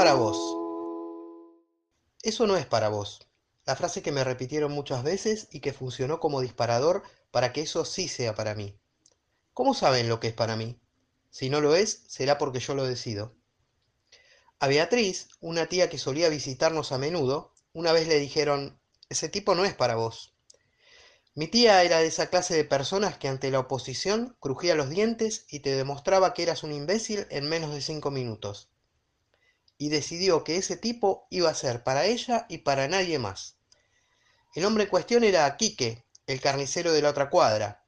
para vos. Eso no es para vos. La frase que me repitieron muchas veces y que funcionó como disparador para que eso sí sea para mí. ¿Cómo saben lo que es para mí? Si no lo es, será porque yo lo decido. A Beatriz, una tía que solía visitarnos a menudo, una vez le dijeron, ese tipo no es para vos. Mi tía era de esa clase de personas que ante la oposición crujía los dientes y te demostraba que eras un imbécil en menos de cinco minutos. Y decidió que ese tipo iba a ser para ella y para nadie más. El hombre en cuestión era Quique, el carnicero de la otra cuadra.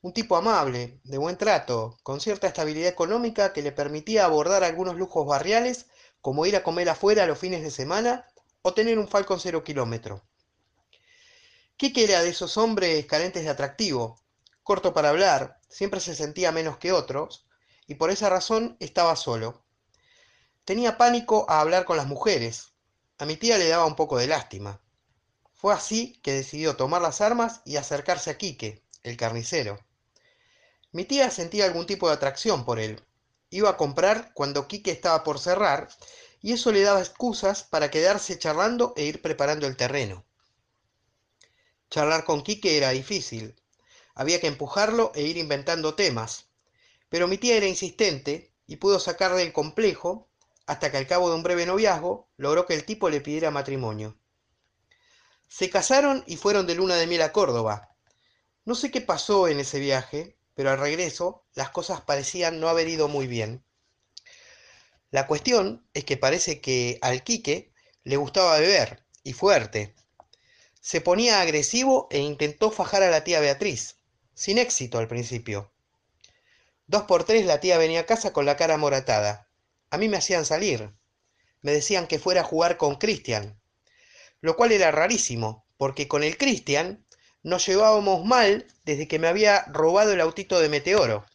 Un tipo amable, de buen trato, con cierta estabilidad económica que le permitía abordar algunos lujos barriales como ir a comer afuera los fines de semana o tener un Falcon cero kilómetro. Quique era de esos hombres carentes de atractivo, corto para hablar, siempre se sentía menos que otros, y por esa razón estaba solo. Tenía pánico a hablar con las mujeres. A mi tía le daba un poco de lástima. Fue así que decidió tomar las armas y acercarse a Quique, el carnicero. Mi tía sentía algún tipo de atracción por él, Iba a comprar cuando Quique estaba por cerrar y eso le daba excusas para quedarse charlando e ir preparando el terreno. Charlar con Quique era difícil. Había que empujarlo e ir inventando temas. Pero mi tía era insistente y pudo sacarle el complejo hasta que al cabo de un breve noviazgo logró que el tipo le pidiera matrimonio. Se casaron y fueron de luna de miel a Córdoba. No sé qué pasó en ese viaje, pero al regreso las cosas parecían no haber ido muy bien. La cuestión es que parece que al Quique le gustaba beber, y fuerte. Se ponía agresivo e intentó fajar a la tía Beatriz, sin éxito al principio. Dos por tres la tía venía a casa con la cara moratada. A mí me hacían salir. Me decían que fuera a jugar con Cristian, lo cual era rarísimo, porque con el Cristian nos llevábamos mal desde que me había robado el autito de Meteoro.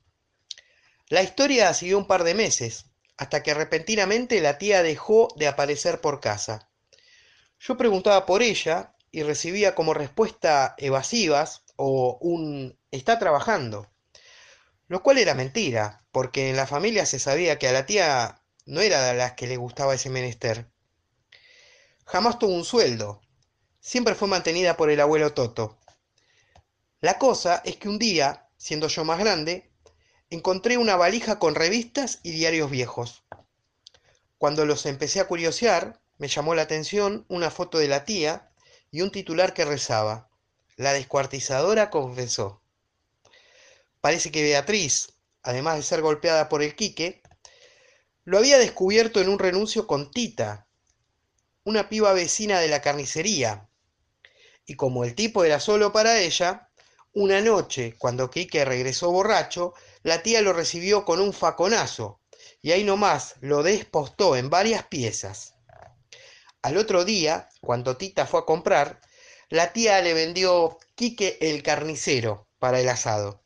La historia siguió un par de meses, hasta que repentinamente la tía dejó de aparecer por casa. Yo preguntaba por ella y recibía como respuesta evasivas o un está trabajando, lo cual era mentira, porque en la familia se sabía que a la tía no era de las que le gustaba ese menester. Jamás tuvo un sueldo, siempre fue mantenida por el abuelo Toto. La cosa es que un día, siendo yo más grande, encontré una valija con revistas y diarios viejos. Cuando los empecé a curiosear, me llamó la atención una foto de la tía y un titular que rezaba, La descuartizadora confesó. Parece que Beatriz, además de ser golpeada por el Quique, lo había descubierto en un renuncio con Tita, una piba vecina de la carnicería, y como el tipo era solo para ella, una noche, cuando Quique regresó borracho, la tía lo recibió con un faconazo y ahí nomás lo despostó en varias piezas. Al otro día, cuando Tita fue a comprar, la tía le vendió Quique el carnicero para el asado.